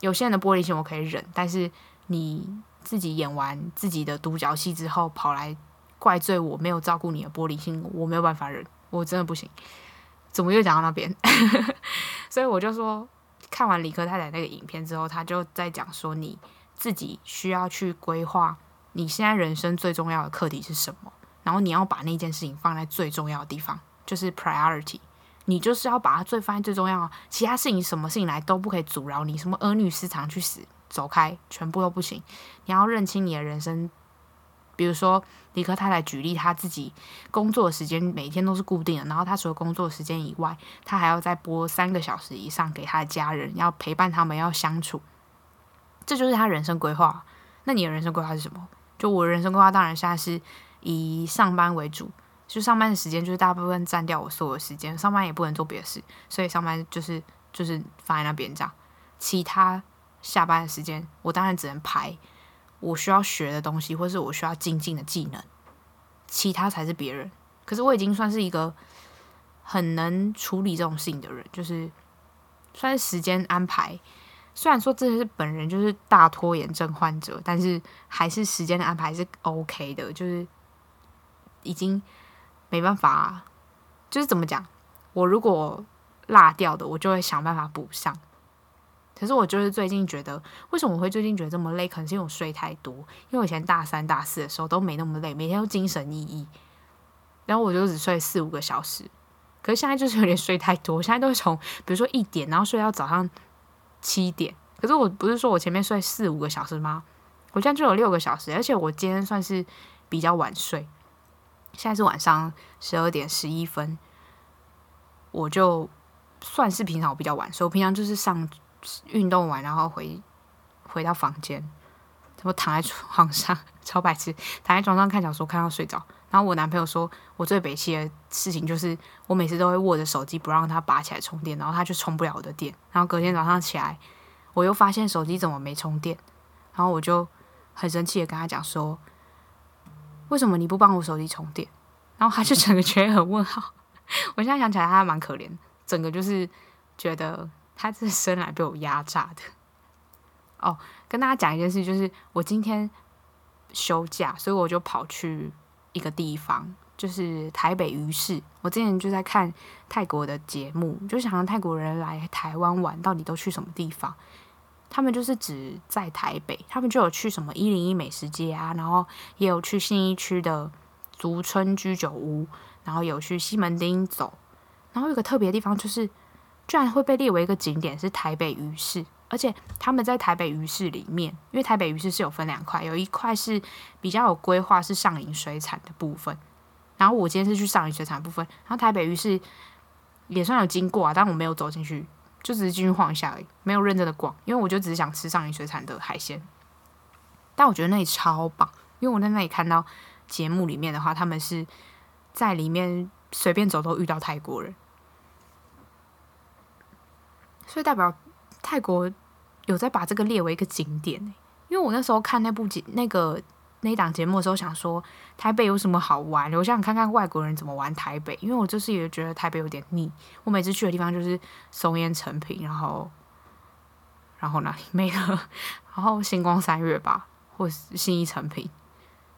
有些人的玻璃心我可以忍，但是你自己演完自己的独角戏之后，跑来怪罪我没有照顾你的玻璃心，我没有办法忍，我真的不行。怎么又讲到那边？所以我就说，看完理科太太那个影片之后，他就在讲说，你自己需要去规划你现在人生最重要的课题是什么，然后你要把那件事情放在最重要的地方，就是 priority。你就是要把它最放在最重要，其他事情什么事情来都不可以阻挠你。什么儿女私藏去死，走开，全部都不行。你要认清你的人生。比如说，李克太太举例，他自己工作时间每天都是固定的，然后他除了工作时间以外，他还要再拨三个小时以上给他的家人，要陪伴他们，要相处。这就是他人生规划。那你的人生规划是什么？就我的人生规划，当然现在是以上班为主。就上班的时间就是大部分占掉我所有时间，上班也不能做别的事，所以上班就是就是放在那边这样。其他下班的时间，我当然只能排我需要学的东西，或是我需要精进的技能，其他才是别人。可是我已经算是一个很能处理这种事情的人，就是算是时间安排。虽然说这是本人就是大拖延症患者，但是还是时间的安排是 OK 的，就是已经。没办法，就是怎么讲，我如果落掉的，我就会想办法补上。可是我就是最近觉得，为什么我会最近觉得这么累？可能是因为我睡太多。因为我以前大三、大四的时候都没那么累，每天都精神奕奕。然后我就只睡四五个小时，可是现在就是有点睡太多。我现在都会从比如说一点，然后睡到早上七点。可是我不是说我前面睡四五个小时吗？我现在就有六个小时，而且我今天算是比较晚睡。现在是晚上十二点十一分，我就算是平常我比较晚，所以我平常就是上运动完，然后回回到房间，我躺在床上超白痴，躺在床上看小说看到睡着。然后我男朋友说我最北七的事情就是我每次都会握着手机不让他拔起来充电，然后他就充不了我的电。然后隔天早上起来，我又发现手机怎么没充电，然后我就很生气的跟他讲说。为什么你不帮我手机充电？然后他就整个觉得很问号。我现在想起来，他还蛮可怜，整个就是觉得他这生来被我压榨的。哦，跟大家讲一件事，就是我今天休假，所以我就跑去一个地方，就是台北鱼市。我之前就在看泰国的节目，就想让泰国人来台湾玩，到底都去什么地方？他们就是只在台北，他们就有去什么一零一美食街啊，然后也有去信义区的竹村居酒屋，然后有去西门町走，然后有个特别的地方就是，居然会被列为一个景点是台北鱼市，而且他们在台北鱼市里面，因为台北鱼市是有分两块，有一块是比较有规划是上引水产的部分，然后我今天是去上鱼水产部分，然后台北鱼市也算有经过啊，但我没有走进去，就只是进去晃一下而已，没有认真的逛，因为我就只是想吃上鱼水产的海鲜。但我觉得那里超棒，因为我在那里看到节目里面的话，他们是在里面随便走都遇到泰国人，所以代表泰国有在把这个列为一个景点欸。因为我那时候看那部节那个。那一档节目的时候，想说台北有什么好玩？我想看看外国人怎么玩台北，因为我就是也觉得台北有点腻。我每次去的地方就是松烟成品，然后，然后哪里 没了？然后星光三月吧，或是新义成品，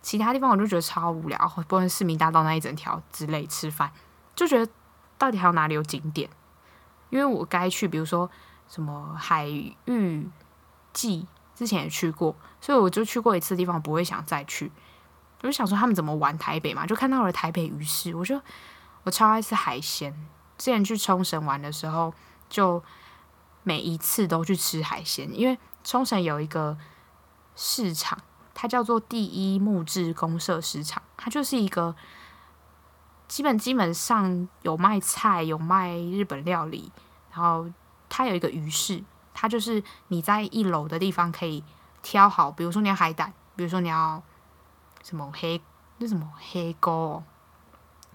其他地方我就觉得超无聊。不然市民大道那一整条之类吃饭，就觉得到底还有哪里有景点？因为我该去，比如说什么海芋季。之前也去过，所以我就去过一次地方，不会想再去。我就想说他们怎么玩台北嘛，就看到了台北鱼市。我就我超爱吃海鲜。之前去冲绳玩的时候，就每一次都去吃海鲜，因为冲绳有一个市场，它叫做第一木质公社市场，它就是一个基本基本上有卖菜、有卖日本料理，然后它有一个鱼市。它就是你在一楼的地方可以挑好，比如说你要海胆，比如说你要什么黑那什么黑沟，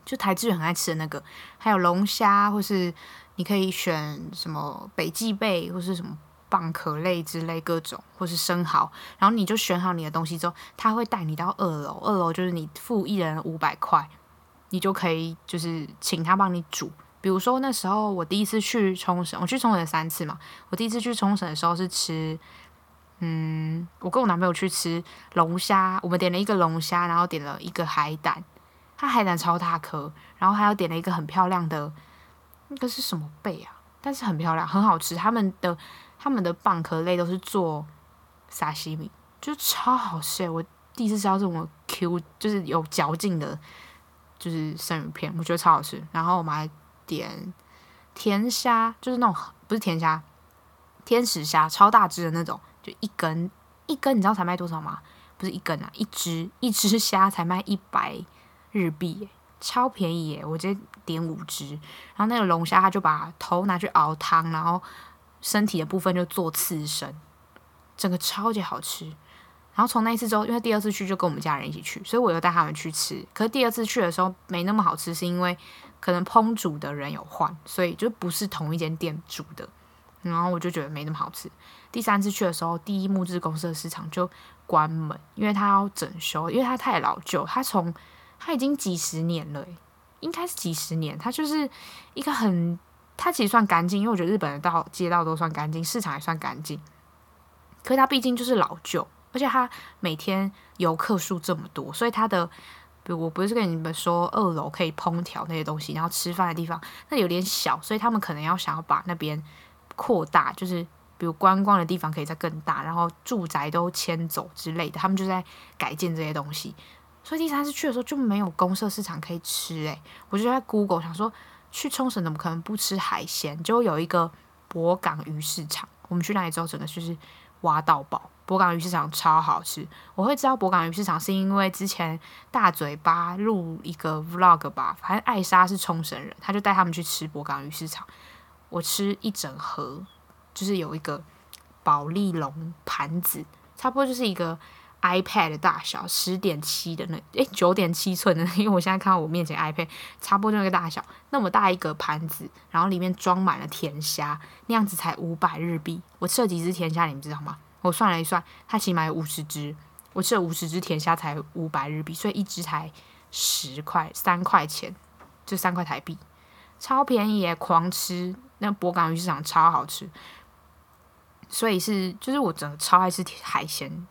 就台资人很爱吃的那个，还有龙虾，或是你可以选什么北极贝，或是什么蚌壳类之类各种，或是生蚝，然后你就选好你的东西之后，他会带你到二楼，二楼就是你付一人五百块，你就可以就是请他帮你煮。比如说那时候我第一次去冲绳，我去冲绳三次嘛。我第一次去冲绳的时候是吃，嗯，我跟我男朋友去吃龙虾，我们点了一个龙虾，然后点了一个海胆，它海胆超大颗，然后还有点了一个很漂亮的，那个是什么贝啊？但是很漂亮，很好吃。他们的他们的蚌壳类都是做沙西米，就超好吃。我第一次吃到这种 Q，就是有嚼劲的，就是生鱼片，我觉得超好吃。然后我们还。点甜虾，就是那种不是甜虾，天使虾，超大只的那种，就一根一根，你知道才卖多少吗？不是一根啊，一只一只虾才卖一百日币，超便宜耶！我直接点五只，然后那个龙虾他就把头拿去熬汤，然后身体的部分就做刺身，整个超级好吃。然后从那一次之后，因为第二次去就跟我们家人一起去，所以我又带他们去吃。可是第二次去的时候没那么好吃，是因为。可能烹煮的人有换，所以就不是同一间店煮的，然后我就觉得没那么好吃。第三次去的时候，第一木质公社市场就关门，因为它要整修，因为它太老旧，它从它已经几十年了，应该是几十年。它就是一个很，它其实算干净，因为我觉得日本的道街道都算干净，市场也算干净。可是它毕竟就是老旧，而且它每天游客数这么多，所以它的。比我不是跟你们说二楼可以烹调那些东西，然后吃饭的地方那有点小，所以他们可能要想要把那边扩大，就是比如观光的地方可以再更大，然后住宅都迁走之类的，他们就在改建这些东西。所以第三次去的时候就没有公社市场可以吃，诶，我就在 Google 想说去冲绳怎么可能不吃海鲜？就有一个博港鱼市场，我们去那里之后整个就是挖到宝。博港鱼市场超好吃，我会知道博港鱼市场是因为之前大嘴巴录一个 vlog 吧，反正艾莎是冲绳人，他就带他们去吃博港鱼市场。我吃一整盒，就是有一个保丽龙盘子，差不多就是一个 iPad 的大小，十点七的那诶九点七寸的，因为我现在看到我面前 iPad 差不多那个大小，那么大一个盘子，然后里面装满了甜虾，那样子才五百日币。我吃了几只甜虾，你们知道吗？我算了一算，它起码有五十只，我吃了五十只甜虾才五百日币，所以一只才十块三块钱，就三块台币，超便宜耶！狂吃，那博港鱼市场超好吃，所以是就是我真的超爱吃海鲜。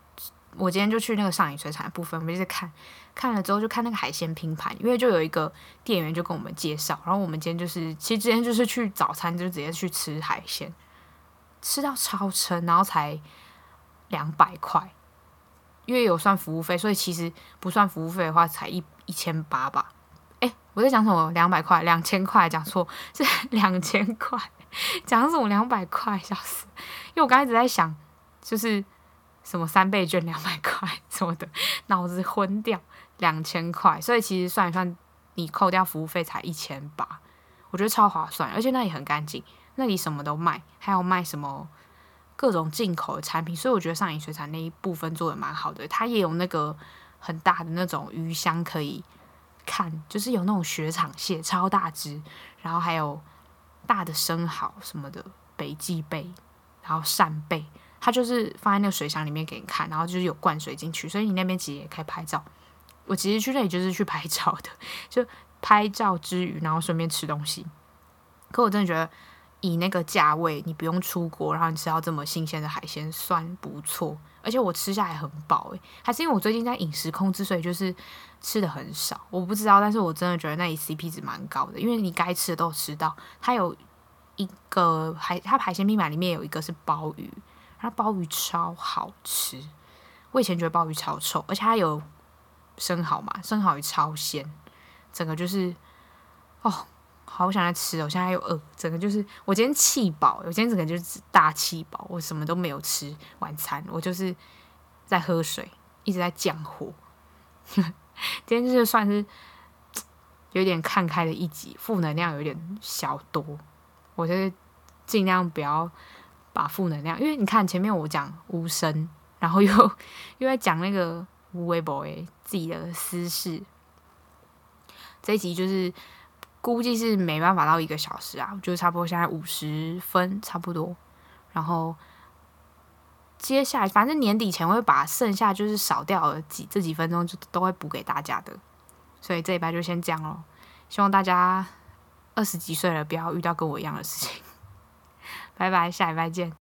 我今天就去那个上野水产的部分，我们就在看，看了之后就看那个海鲜拼盘，因为就有一个店员就跟我们介绍，然后我们今天就是其实今天就是去早餐就直接去吃海鲜，吃到超撑，然后才。两百块，因为有算服务费，所以其实不算服务费的话，才一一千八吧。诶，我在讲什么？两百块，两千块，讲错，是 两千块。讲什么两百块？笑死！因为我刚才一直在想，就是什么三倍券两百块什么的，脑子昏掉。两千块，所以其实算一算，你扣掉服务费才一千八，我觉得超划算，而且那里很干净，那里什么都卖，还有卖什么各种进口的产品，所以我觉得上影水产那一部分做的蛮好的。它也有那个很大的那种鱼箱可以看，就是有那种雪场蟹超大只，然后还有大的生蚝什么的，北极贝，然后扇贝，它就是放在那个水箱里面给你看，然后就是有灌水进去，所以你那边其实也可以拍照。我其实去那里就是去拍照的，就拍照之余，然后顺便吃东西。可我真的觉得，以那个价位，你不用出国，然后你吃到这么新鲜的海鲜，算不错。而且我吃下来很饱诶，还是因为我最近在饮食控制，所以就是吃的很少。我不知道，但是我真的觉得那里 CP 值蛮高的，因为你该吃的都吃到。它有一个海，它海鲜拼盘里面有一个是鲍鱼，它鲍鱼超好吃。我以前觉得鲍鱼超臭，而且它有。生蚝嘛，生蚝也超鲜，整个就是哦，好想来吃哦！我现在又饿，整个就是我今天气饱，我今天整个就是大气饱，我什么都没有吃晚餐，我就是在喝水，一直在降火。今天就是算是有点看开的一集，负能量有点小多，我就是尽量不要把负能量，因为你看前面我讲无声，然后又又在讲那个。无微博诶，自己的私事。这一集就是估计是没办法到一个小时啊，就差不多现在五十分差不多。然后接下来，反正年底前会把剩下就是少掉的几这几分钟就都会补给大家的。所以这一拜就先这样咯，希望大家二十几岁了不要遇到跟我一样的事情。拜拜，下礼拜见。